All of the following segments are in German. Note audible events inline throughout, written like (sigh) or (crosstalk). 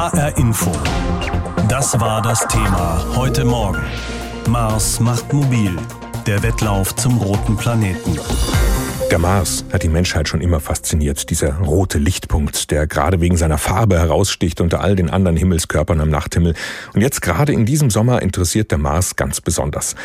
HR Info. Das war das Thema heute Morgen. Mars macht mobil. Der Wettlauf zum roten Planeten. Der Mars hat die Menschheit schon immer fasziniert. Dieser rote Lichtpunkt, der gerade wegen seiner Farbe heraussticht unter all den anderen Himmelskörpern am Nachthimmel. Und jetzt gerade in diesem Sommer interessiert der Mars ganz besonders.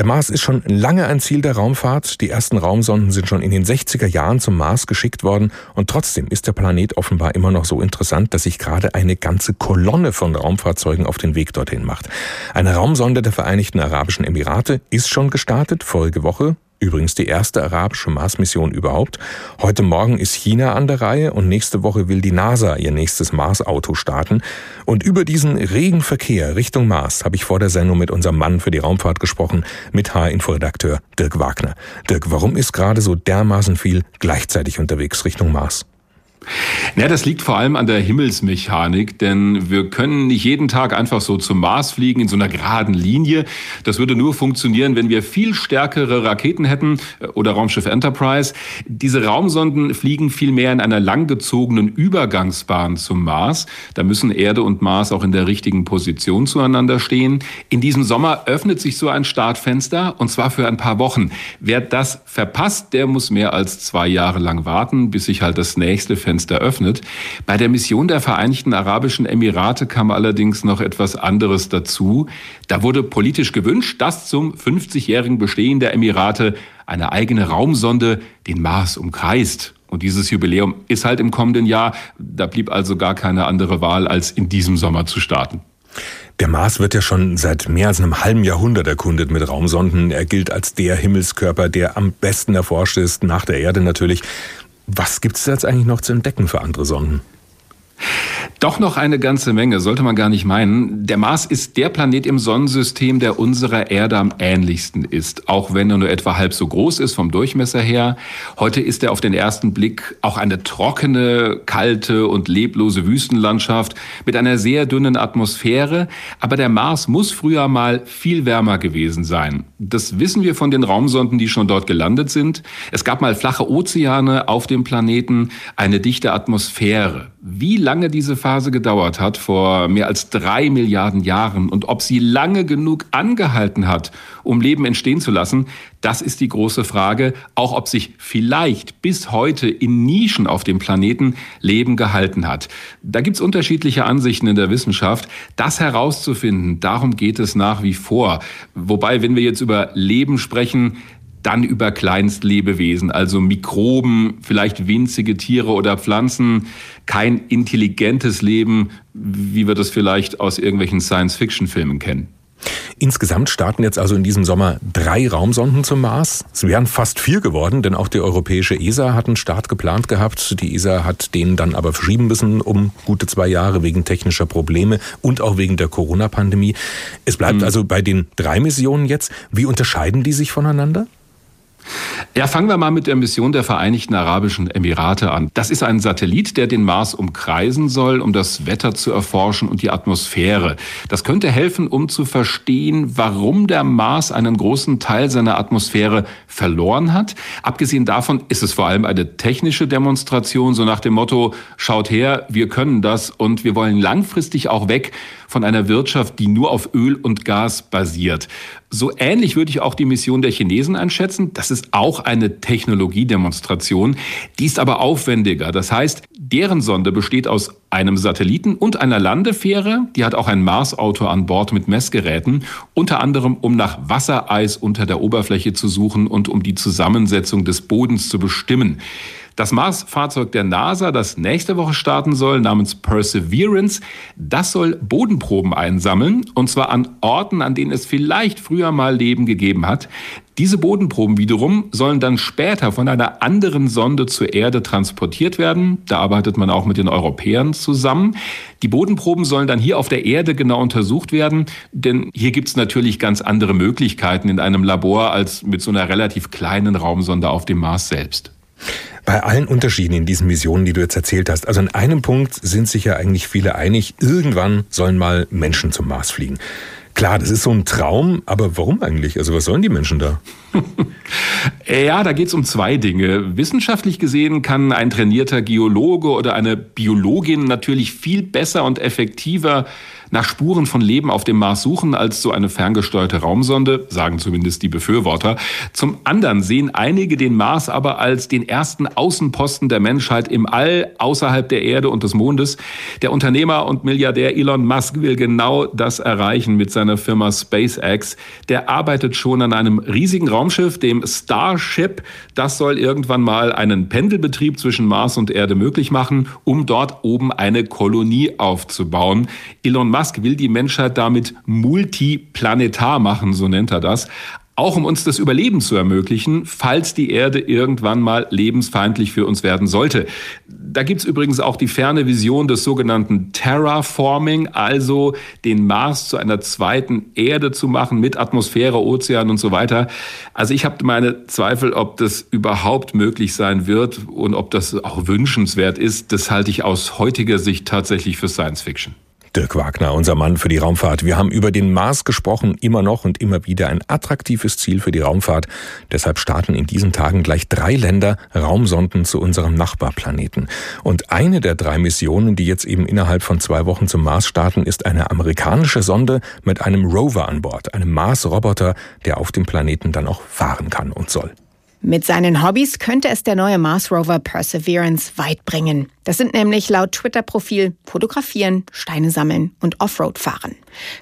Der Mars ist schon lange ein Ziel der Raumfahrt. Die ersten Raumsonden sind schon in den 60er Jahren zum Mars geschickt worden. Und trotzdem ist der Planet offenbar immer noch so interessant, dass sich gerade eine ganze Kolonne von Raumfahrzeugen auf den Weg dorthin macht. Eine Raumsonde der Vereinigten Arabischen Emirate ist schon gestartet, vorige Woche. Übrigens die erste arabische Mars-Mission überhaupt. Heute Morgen ist China an der Reihe und nächste Woche will die NASA ihr nächstes Mars-Auto starten. Und über diesen regen Verkehr Richtung Mars habe ich vor der Sendung mit unserem Mann für die Raumfahrt gesprochen, mit H-Info-Redakteur Dirk Wagner. Dirk, warum ist gerade so dermaßen viel gleichzeitig unterwegs Richtung Mars? Ja, das liegt vor allem an der Himmelsmechanik, denn wir können nicht jeden Tag einfach so zum Mars fliegen in so einer geraden Linie. Das würde nur funktionieren, wenn wir viel stärkere Raketen hätten äh, oder Raumschiff Enterprise. Diese Raumsonden fliegen vielmehr in einer langgezogenen Übergangsbahn zum Mars. Da müssen Erde und Mars auch in der richtigen Position zueinander stehen. In diesem Sommer öffnet sich so ein Startfenster und zwar für ein paar Wochen. Wer das verpasst, der muss mehr als zwei Jahre lang warten, bis sich halt das nächste Fenster Fenster öffnet. Bei der Mission der Vereinigten Arabischen Emirate kam allerdings noch etwas anderes dazu. Da wurde politisch gewünscht, dass zum 50-jährigen Bestehen der Emirate eine eigene Raumsonde den Mars umkreist. Und dieses Jubiläum ist halt im kommenden Jahr. Da blieb also gar keine andere Wahl, als in diesem Sommer zu starten. Der Mars wird ja schon seit mehr als einem halben Jahrhundert erkundet mit Raumsonden. Er gilt als der Himmelskörper, der am besten erforscht ist, nach der Erde natürlich. Was gibt es jetzt eigentlich noch zu entdecken für andere Sonden? Doch noch eine ganze Menge, sollte man gar nicht meinen. Der Mars ist der Planet im Sonnensystem, der unserer Erde am ähnlichsten ist, auch wenn er nur etwa halb so groß ist vom Durchmesser her. Heute ist er auf den ersten Blick auch eine trockene, kalte und leblose Wüstenlandschaft mit einer sehr dünnen Atmosphäre. Aber der Mars muss früher mal viel wärmer gewesen sein. Das wissen wir von den Raumsonden, die schon dort gelandet sind. Es gab mal flache Ozeane auf dem Planeten, eine dichte Atmosphäre. Wie diese Phase gedauert hat, vor mehr als drei Milliarden Jahren, und ob sie lange genug angehalten hat, um Leben entstehen zu lassen, das ist die große Frage. Auch ob sich vielleicht bis heute in Nischen auf dem Planeten Leben gehalten hat. Da gibt's unterschiedliche Ansichten in der Wissenschaft. Das herauszufinden, darum geht es nach wie vor. Wobei, wenn wir jetzt über Leben sprechen, dann über Kleinstlebewesen, also Mikroben, vielleicht winzige Tiere oder Pflanzen, kein intelligentes Leben, wie wir das vielleicht aus irgendwelchen Science-Fiction-Filmen kennen. Insgesamt starten jetzt also in diesem Sommer drei Raumsonden zum Mars. Es wären fast vier geworden, denn auch die europäische ESA hat einen Start geplant gehabt. Die ESA hat den dann aber verschieben müssen um gute zwei Jahre wegen technischer Probleme und auch wegen der Corona-Pandemie. Es bleibt mhm. also bei den drei Missionen jetzt. Wie unterscheiden die sich voneinander? Ja, fangen wir mal mit der Mission der Vereinigten Arabischen Emirate an. Das ist ein Satellit, der den Mars umkreisen soll, um das Wetter zu erforschen und die Atmosphäre. Das könnte helfen, um zu verstehen, warum der Mars einen großen Teil seiner Atmosphäre verloren hat. Abgesehen davon ist es vor allem eine technische Demonstration, so nach dem Motto, schaut her, wir können das und wir wollen langfristig auch weg von einer Wirtschaft, die nur auf Öl und Gas basiert. So ähnlich würde ich auch die Mission der Chinesen einschätzen. Das ist auch eine Technologiedemonstration. Die ist aber aufwendiger. Das heißt, deren Sonde besteht aus einem Satelliten und einer Landefähre. Die hat auch ein Mars-Auto an Bord mit Messgeräten, unter anderem um nach Wassereis unter der Oberfläche zu suchen und um die Zusammensetzung des Bodens zu bestimmen. Das Mars-Fahrzeug der NASA, das nächste Woche starten soll, namens Perseverance, das soll Bodenproben einsammeln, und zwar an Orten, an denen es vielleicht früher mal Leben gegeben hat. Diese Bodenproben wiederum sollen dann später von einer anderen Sonde zur Erde transportiert werden. Da arbeitet man auch mit den Europäern zusammen. Die Bodenproben sollen dann hier auf der Erde genau untersucht werden, denn hier gibt es natürlich ganz andere Möglichkeiten in einem Labor als mit so einer relativ kleinen Raumsonde auf dem Mars selbst. Bei allen Unterschieden in diesen Missionen, die du jetzt erzählt hast, also in einem Punkt sind sich ja eigentlich viele einig, irgendwann sollen mal Menschen zum Mars fliegen. Klar, das ist so ein Traum, aber warum eigentlich? Also was sollen die Menschen da? (laughs) ja, da geht es um zwei Dinge. Wissenschaftlich gesehen kann ein trainierter Geologe oder eine Biologin natürlich viel besser und effektiver nach Spuren von Leben auf dem Mars suchen als so eine ferngesteuerte Raumsonde, sagen zumindest die Befürworter. Zum anderen sehen einige den Mars aber als den ersten Außenposten der Menschheit im All außerhalb der Erde und des Mondes. Der Unternehmer und Milliardär Elon Musk will genau das erreichen mit seiner Firma SpaceX. Der arbeitet schon an einem riesigen Raumschiff, dem Starship. Das soll irgendwann mal einen Pendelbetrieb zwischen Mars und Erde möglich machen, um dort oben eine Kolonie aufzubauen. Elon Musk will die Menschheit damit multiplanetar machen, so nennt er das. Auch um uns das Überleben zu ermöglichen, falls die Erde irgendwann mal lebensfeindlich für uns werden sollte. Da gibt's übrigens auch die ferne Vision des sogenannten Terraforming, also den Mars zu einer zweiten Erde zu machen mit Atmosphäre, Ozean und so weiter. Also ich habe meine Zweifel, ob das überhaupt möglich sein wird und ob das auch wünschenswert ist. Das halte ich aus heutiger Sicht tatsächlich für Science Fiction. Dirk Wagner, unser Mann für die Raumfahrt. Wir haben über den Mars gesprochen, immer noch und immer wieder ein attraktives Ziel für die Raumfahrt. Deshalb starten in diesen Tagen gleich drei Länder Raumsonden zu unserem Nachbarplaneten. Und eine der drei Missionen, die jetzt eben innerhalb von zwei Wochen zum Mars starten, ist eine amerikanische Sonde mit einem Rover an Bord, einem Mars-Roboter, der auf dem Planeten dann auch fahren kann und soll. Mit seinen Hobbys könnte es der neue Mars Rover Perseverance weit bringen. Das sind nämlich laut Twitter-Profil Fotografieren, Steine sammeln und Offroad fahren.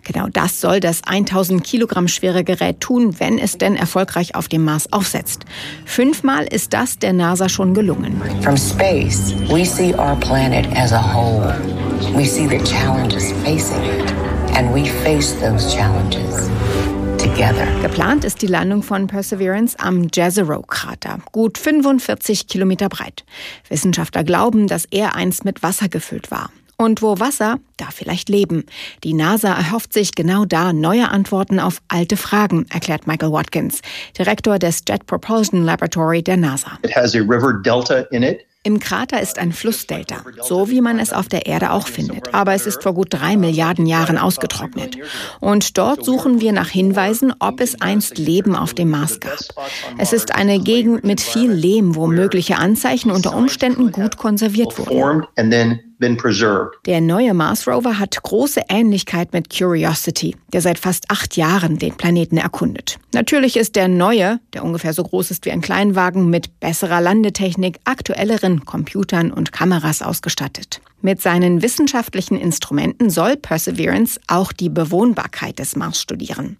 Genau das soll das 1000 Kilogramm schwere Gerät tun, wenn es denn erfolgreich auf dem Mars aufsetzt. Fünfmal ist das der NASA schon gelungen. From space, we see our planet as a whole. We see the challenges facing it, and we face those challenges together. Geplant ist die Landung von Perseverance am Jezero-Krater, gut 45 Kilometer breit. Wissenschaftler glauben, dass er einst mit Wasser gefüllt war. Und wo Wasser, da vielleicht Leben. Die NASA erhofft sich genau da neue Antworten auf alte Fragen, erklärt Michael Watkins, Direktor des Jet Propulsion Laboratory der NASA. It has a river delta in it. Im Krater ist ein Flussdelta, so wie man es auf der Erde auch findet. Aber es ist vor gut drei Milliarden Jahren ausgetrocknet. Und dort suchen wir nach Hinweisen, ob es einst Leben auf dem Mars gab. Es ist eine Gegend mit viel Lehm, wo mögliche Anzeichen unter Umständen gut konserviert wurden. Der neue Mars Rover hat große Ähnlichkeit mit Curiosity, der seit fast acht Jahren den Planeten erkundet. Natürlich ist der neue, der ungefähr so groß ist wie ein Kleinwagen, mit besserer Landetechnik, aktuelleren Computern und Kameras ausgestattet. Mit seinen wissenschaftlichen Instrumenten soll Perseverance auch die Bewohnbarkeit des Mars studieren.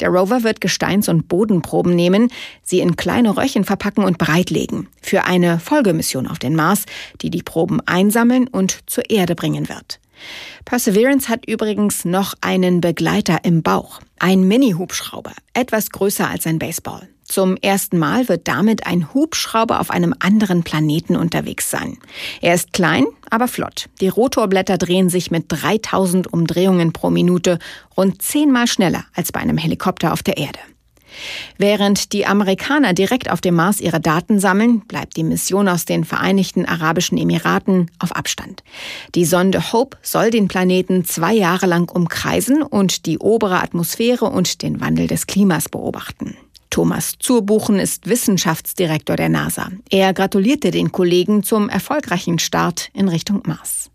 Der Rover wird Gesteins- und Bodenproben nehmen, sie in kleine Röhrchen verpacken und bereitlegen für eine Folgemission auf den Mars, die die Proben einsammeln und zur Erde bringen wird. Perseverance hat übrigens noch einen Begleiter im Bauch, ein Mini-Hubschrauber, etwas größer als ein Baseball. Zum ersten Mal wird damit ein Hubschrauber auf einem anderen Planeten unterwegs sein. Er ist klein, aber flott. Die Rotorblätter drehen sich mit 3000 Umdrehungen pro Minute rund zehnmal schneller als bei einem Helikopter auf der Erde. Während die Amerikaner direkt auf dem Mars ihre Daten sammeln, bleibt die Mission aus den Vereinigten Arabischen Emiraten auf Abstand. Die Sonde Hope soll den Planeten zwei Jahre lang umkreisen und die obere Atmosphäre und den Wandel des Klimas beobachten. Thomas Zurbuchen ist Wissenschaftsdirektor der NASA. Er gratulierte den Kollegen zum erfolgreichen Start in Richtung Mars.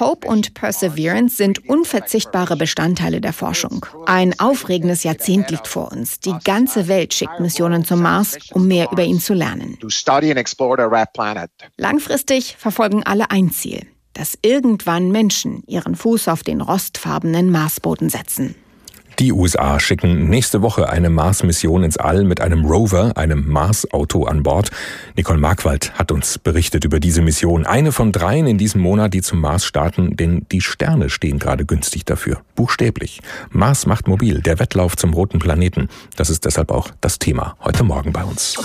Hope und Perseverance sind unverzichtbare Bestandteile der Forschung. Ein aufregendes Jahrzehnt liegt vor uns. Die ganze Welt schickt Missionen zum Mars, um mehr über ihn zu lernen. Langfristig verfolgen alle ein Ziel dass irgendwann Menschen ihren Fuß auf den rostfarbenen Marsboden setzen. Die USA schicken nächste Woche eine Mars-Mission ins All mit einem Rover, einem Mars-Auto an Bord. Nicole Markwald hat uns berichtet über diese Mission. Eine von dreien in diesem Monat, die zum Mars starten, denn die Sterne stehen gerade günstig dafür. Buchstäblich. Mars macht mobil, der Wettlauf zum roten Planeten. Das ist deshalb auch das Thema heute Morgen bei uns.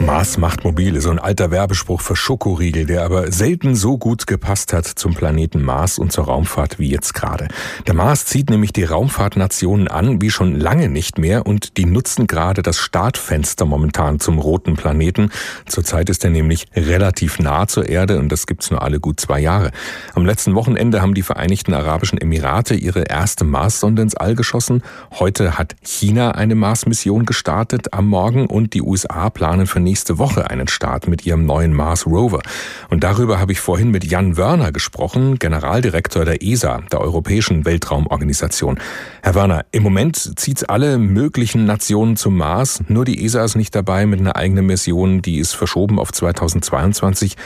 Mars macht mobile, so ein alter Werbespruch für Schokoriegel, der aber selten so gut gepasst hat zum Planeten Mars und zur Raumfahrt wie jetzt gerade. Der Mars zieht nämlich die Raumfahrtnationen an wie schon lange nicht mehr und die nutzen gerade das Startfenster momentan zum roten Planeten. Zurzeit ist er nämlich relativ nah zur Erde und das gibt's nur alle gut zwei Jahre. Am letzten Wochenende haben die Vereinigten Arabischen Emirate ihre erste Marssonde ins All geschossen. Heute hat China eine Mars-Mission gestartet am Morgen und die USA planen für nächste Woche einen Start mit ihrem neuen Mars Rover. Und darüber habe ich vorhin mit Jan Wörner gesprochen, Generaldirektor der ESA, der Europäischen Weltraumorganisation. Herr Wörner, im Moment zieht's alle möglichen Nationen zum Mars, nur die ESA ist nicht dabei mit einer eigenen Mission, die ist verschoben auf 2022.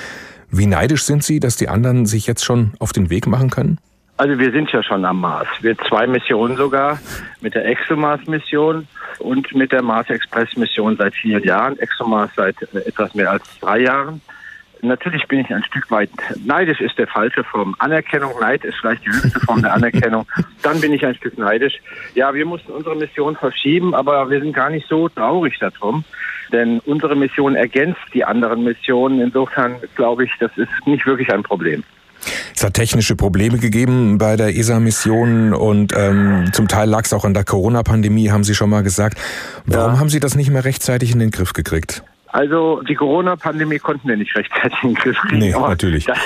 Wie neidisch sind Sie, dass die anderen sich jetzt schon auf den Weg machen können? Also wir sind ja schon am Mars. Wir zwei Missionen sogar mit der ExoMars-Mission und mit der Mars Express-Mission seit vier Jahren, ExoMars seit äh, etwas mehr als drei Jahren. Natürlich bin ich ein Stück weit neidisch, ist der falsche Form. Anerkennung, Neid ist vielleicht die höchste Form der Anerkennung. Dann bin ich ein Stück neidisch. Ja, wir mussten unsere Mission verschieben, aber wir sind gar nicht so traurig darum, denn unsere Mission ergänzt die anderen Missionen. Insofern glaube ich, das ist nicht wirklich ein Problem. Es hat technische Probleme gegeben bei der ESA-Mission und ähm, zum Teil lag es auch an der Corona-Pandemie, haben Sie schon mal gesagt. Warum ja. haben Sie das nicht mehr rechtzeitig in den Griff gekriegt? Also die Corona-Pandemie konnten wir nicht rechtzeitig in den Griff kriegen. Nee, natürlich. Das,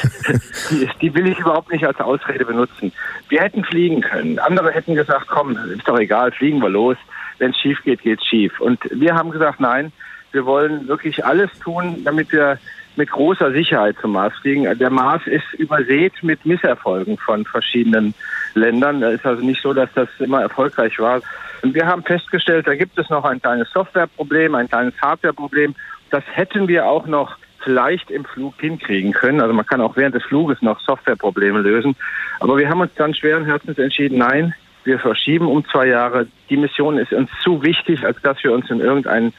die, die, will ich überhaupt nicht als Ausrede benutzen. Wir hätten fliegen können. Andere hätten gesagt, komm, ist doch egal, fliegen wir los. Wenn es schief geht, geht es schief. Und wir haben gesagt, nein, wir wollen wirklich alles tun, damit wir mit großer Sicherheit zum Mars fliegen. Der Mars ist übersät mit Misserfolgen von verschiedenen Ländern. Es ist also nicht so, dass das immer erfolgreich war. Und wir haben festgestellt, da gibt es noch ein kleines Softwareproblem, ein kleines Hardwareproblem. Das hätten wir auch noch vielleicht im Flug hinkriegen können. Also man kann auch während des Fluges noch Softwareprobleme lösen. Aber wir haben uns dann schweren Herzens entschieden, nein, wir verschieben um zwei Jahre. Die Mission ist uns zu wichtig, als dass wir uns in irgendeinen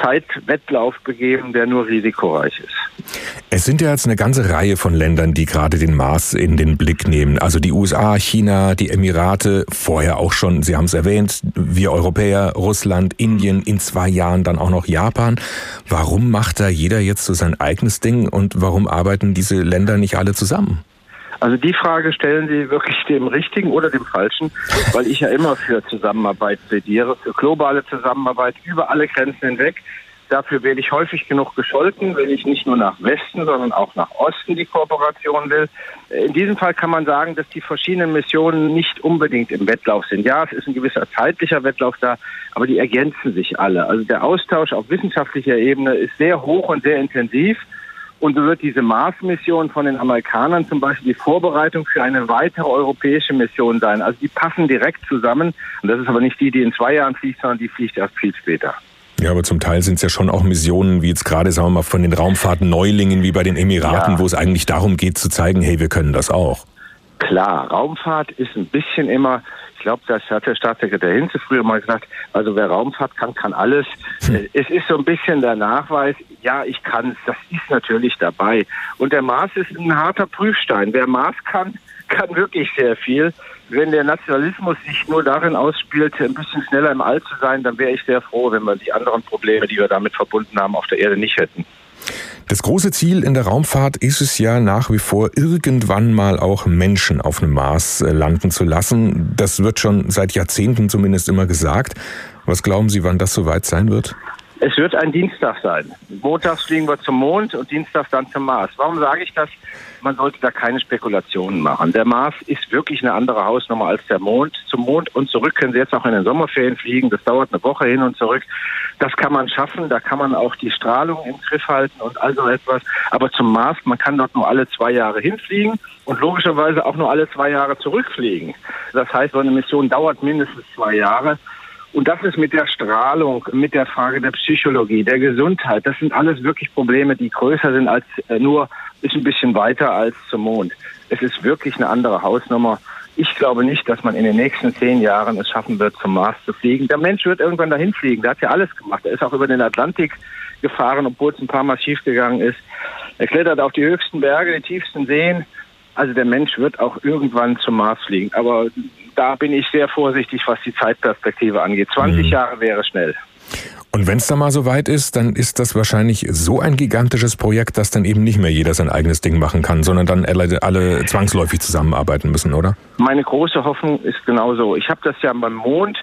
Zeitwettlauf begeben, der nur risikoreich ist. Es sind ja jetzt eine ganze Reihe von Ländern, die gerade den Mars in den Blick nehmen. Also die USA, China, die Emirate, vorher auch schon, Sie haben es erwähnt, wir Europäer, Russland, Indien, in zwei Jahren dann auch noch Japan. Warum macht da jeder jetzt so sein eigenes Ding und warum arbeiten diese Länder nicht alle zusammen? Also die Frage stellen Sie wirklich dem Richtigen oder dem Falschen, weil ich ja immer für Zusammenarbeit plädiere, für globale Zusammenarbeit über alle Grenzen hinweg. Dafür werde ich häufig genug gescholten, wenn ich nicht nur nach Westen, sondern auch nach Osten die Kooperation will. In diesem Fall kann man sagen, dass die verschiedenen Missionen nicht unbedingt im Wettlauf sind. Ja, es ist ein gewisser zeitlicher Wettlauf da, aber die ergänzen sich alle. Also der Austausch auf wissenschaftlicher Ebene ist sehr hoch und sehr intensiv. Und so wird diese Mars-Mission von den Amerikanern zum Beispiel die Vorbereitung für eine weitere europäische Mission sein. Also die passen direkt zusammen. Und das ist aber nicht die, die in zwei Jahren fliegt, sondern die fliegt erst viel später. Ja, aber zum Teil sind es ja schon auch Missionen, wie jetzt gerade, sagen wir mal, von den Raumfahrtneulingen wie bei den Emiraten, ja. wo es eigentlich darum geht zu zeigen, hey, wir können das auch. Klar, Raumfahrt ist ein bisschen immer ich glaube, das hat der Staatssekretär Hinze früher mal gesagt, also wer Raumfahrt kann, kann alles. Hm. Es ist so ein bisschen der Nachweis, ja, ich kann es, das ist natürlich dabei. Und der Mars ist ein harter Prüfstein. Wer Mars kann, kann wirklich sehr viel. Wenn der Nationalismus sich nur darin ausspielt, ein bisschen schneller im All zu sein, dann wäre ich sehr froh, wenn wir die anderen Probleme, die wir damit verbunden haben, auf der Erde nicht hätten. Das große Ziel in der Raumfahrt ist es ja nach wie vor, irgendwann mal auch Menschen auf dem Mars äh, landen zu lassen. Das wird schon seit Jahrzehnten zumindest immer gesagt. Was glauben Sie, wann das soweit sein wird? Es wird ein Dienstag sein. Montags fliegen wir zum Mond und Dienstags dann zum Mars. Warum sage ich das? Man sollte da keine Spekulationen machen. Der Mars ist wirklich eine andere Hausnummer als der Mond. Zum Mond und zurück können Sie jetzt auch in den Sommerferien fliegen. Das dauert eine Woche hin und zurück. Das kann man schaffen. Da kann man auch die Strahlung im Griff halten und all so etwas. Aber zum Mars, man kann dort nur alle zwei Jahre hinfliegen und logischerweise auch nur alle zwei Jahre zurückfliegen. Das heißt, so eine Mission dauert mindestens zwei Jahre. Und das ist mit der Strahlung, mit der Frage der Psychologie, der Gesundheit, das sind alles wirklich Probleme, die größer sind als äh, nur, ist ein bisschen weiter als zum Mond. Es ist wirklich eine andere Hausnummer. Ich glaube nicht, dass man in den nächsten zehn Jahren es schaffen wird, zum Mars zu fliegen. Der Mensch wird irgendwann dahin fliegen. Der hat ja alles gemacht. Er ist auch über den Atlantik gefahren, obwohl es ein paar Mal schiefgegangen ist. Er klettert auf die höchsten Berge, die tiefsten Seen. Also der Mensch wird auch irgendwann zum Mars fliegen. Aber da bin ich sehr vorsichtig, was die Zeitperspektive angeht. 20 mhm. Jahre wäre schnell. Und wenn es dann mal so weit ist, dann ist das wahrscheinlich so ein gigantisches Projekt, dass dann eben nicht mehr jeder sein eigenes Ding machen kann, sondern dann alle, alle zwangsläufig zusammenarbeiten müssen, oder? Meine große Hoffnung ist genauso. Ich habe das ja beim Mond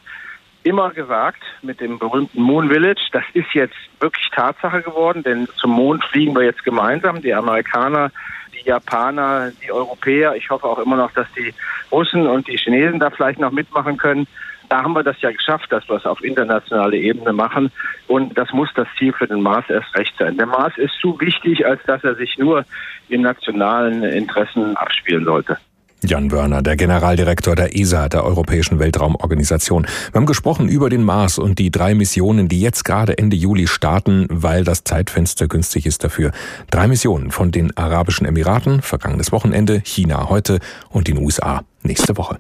immer gesagt mit dem berühmten Moon Village. Das ist jetzt wirklich Tatsache geworden, denn zum Mond fliegen wir jetzt gemeinsam, die Amerikaner, die Japaner, die Europäer. Ich hoffe auch immer noch, dass die Russen und die Chinesen da vielleicht noch mitmachen können. Da haben wir das ja geschafft, dass wir es auf internationaler Ebene machen. Und das muss das Ziel für den Mars erst recht sein. Der Mars ist zu wichtig, als dass er sich nur in nationalen Interessen abspielen sollte. Jan Wörner, der Generaldirektor der ESA, der Europäischen Weltraumorganisation. Wir haben gesprochen über den Mars und die drei Missionen, die jetzt gerade Ende Juli starten, weil das Zeitfenster günstig ist dafür. Drei Missionen von den Arabischen Emiraten, vergangenes Wochenende, China heute und den USA nächste Woche.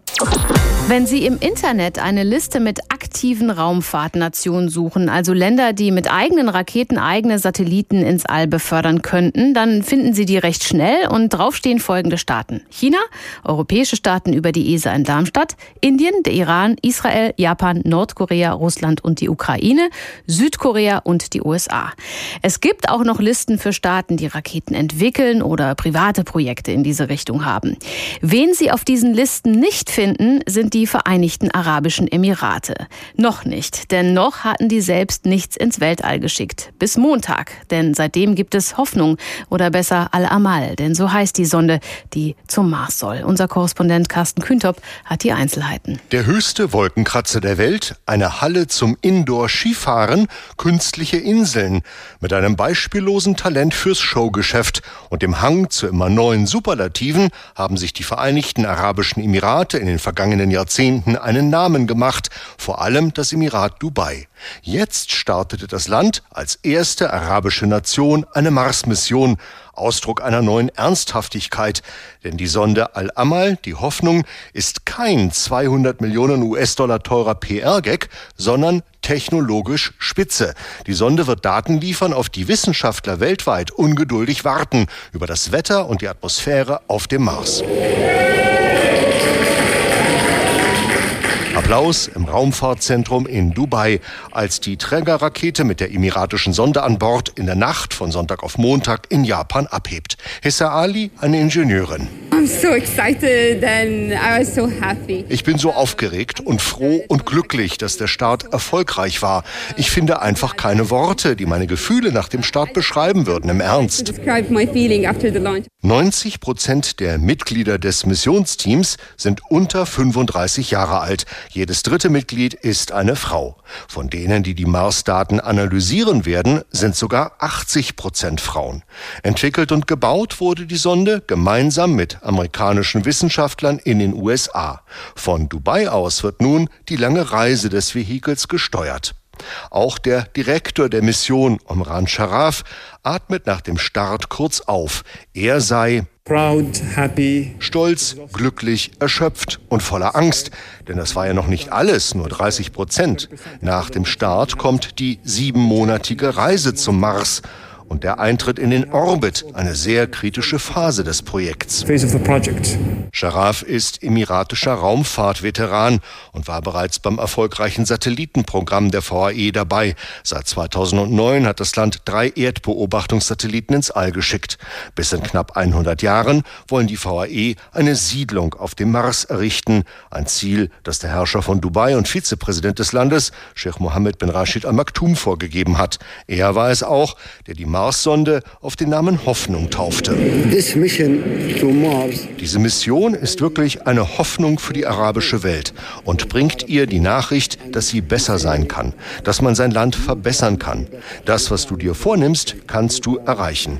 Wenn Sie im Internet eine Liste mit aktiven Raumfahrtnationen suchen, also Länder, die mit eigenen Raketen eigene Satelliten ins All befördern könnten, dann finden Sie die recht schnell und drauf stehen folgende Staaten. China, europäische Staaten über die ESA in Darmstadt, Indien, der Iran, Israel, Japan, Nordkorea, Russland und die Ukraine, Südkorea und die USA. Es gibt auch noch Listen für Staaten, die Raketen entwickeln oder private Projekte in diese Richtung haben. Wen Sie auf diesen Listen nicht finden, sind die die Vereinigten Arabischen Emirate. Noch nicht, denn noch hatten die selbst nichts ins Weltall geschickt. Bis Montag, denn seitdem gibt es Hoffnung oder besser Al-Amal, denn so heißt die Sonde, die zum Mars soll. Unser Korrespondent Carsten Kühntop hat die Einzelheiten. Der höchste Wolkenkratzer der Welt, eine Halle zum Indoor-Skifahren, künstliche Inseln mit einem beispiellosen Talent fürs Showgeschäft und dem Hang zu immer neuen Superlativen haben sich die Vereinigten Arabischen Emirate in den vergangenen Jahrzehnten Jahrzehnten einen Namen gemacht, vor allem das Emirat Dubai. Jetzt startete das Land als erste arabische Nation eine Mars-Mission, Ausdruck einer neuen Ernsthaftigkeit. Denn die Sonde Al-Amal, die Hoffnung, ist kein 200 Millionen US-Dollar teurer PR-Gag, sondern technologisch spitze. Die Sonde wird Daten liefern, auf die Wissenschaftler weltweit ungeduldig warten, über das Wetter und die Atmosphäre auf dem Mars. Applaus im Raumfahrtzentrum in Dubai, als die Trägerrakete mit der emiratischen Sonde an Bord in der Nacht von Sonntag auf Montag in Japan abhebt. Hessa Ali, eine Ingenieurin. Ich bin so aufgeregt und froh und glücklich, dass der Start erfolgreich war. Ich finde einfach keine Worte, die meine Gefühle nach dem Start beschreiben würden, im Ernst. 90 Prozent der Mitglieder des Missionsteams sind unter 35 Jahre alt. Jedes dritte Mitglied ist eine Frau. Von denen, die die Mars-Daten analysieren werden, sind sogar 80 Prozent Frauen. Entwickelt und gebaut wurde die Sonde gemeinsam mit amerikanischen Wissenschaftlern in den USA. Von Dubai aus wird nun die lange Reise des Vehikels gesteuert. Auch der Direktor der Mission, Omran Sharaf, atmet nach dem Start kurz auf. Er sei Proud, happy. Stolz, glücklich, erschöpft und voller Angst. Denn das war ja noch nicht alles, nur 30 Prozent. Nach dem Start kommt die siebenmonatige Reise zum Mars und der Eintritt in den Orbit, eine sehr kritische Phase des Projekts. Sharaf ist emiratischer Raumfahrtveteran und war bereits beim erfolgreichen Satellitenprogramm der VAE dabei. Seit 2009 hat das Land drei Erdbeobachtungssatelliten ins All geschickt. Bis in knapp 100 Jahren wollen die VAE eine Siedlung auf dem Mars errichten. Ein Ziel, das der Herrscher von Dubai und Vizepräsident des Landes, Sheikh Mohammed bin Rashid Al Maktoum, vorgegeben hat. Er war es auch, der die Mars-Sonde auf den Namen Hoffnung taufte. Diese Mission ist wirklich eine Hoffnung für die arabische Welt und bringt ihr die Nachricht, dass sie besser sein kann, dass man sein Land verbessern kann. Das, was du dir vornimmst, kannst du erreichen.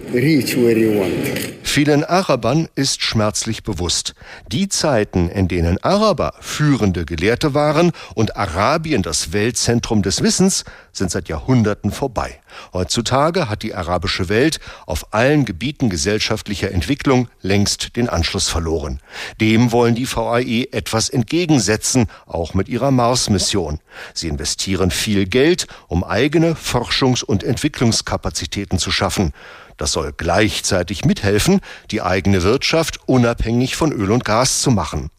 Vielen Arabern ist schmerzlich bewusst, die Zeiten, in denen Araber führende Gelehrte waren und Arabien das Weltzentrum des Wissens, sind seit Jahrhunderten vorbei. Heutzutage hat die arabische Welt auf allen Gebieten gesellschaftlicher Entwicklung längst den Anschluss verloren. Dem wollen die VAE etwas entgegensetzen, auch mit ihrer Mars-Mission. Sie investieren viel Geld, um eigene Forschungs- und Entwicklungskapazitäten zu schaffen. Das soll gleichzeitig mithelfen, die eigene Wirtschaft unabhängig von Öl und Gas zu machen.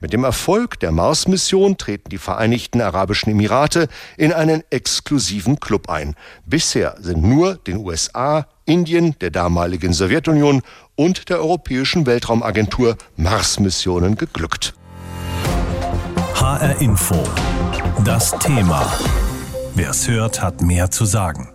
Mit dem Erfolg der Mars-Mission treten die Vereinigten Arabischen Emirate in einen exklusiven Club ein. Bisher sind nur den USA, Indien, der damaligen Sowjetunion und der Europäischen Weltraumagentur Mars-Missionen geglückt. HR Info. Das Thema. Wer es hört, hat mehr zu sagen.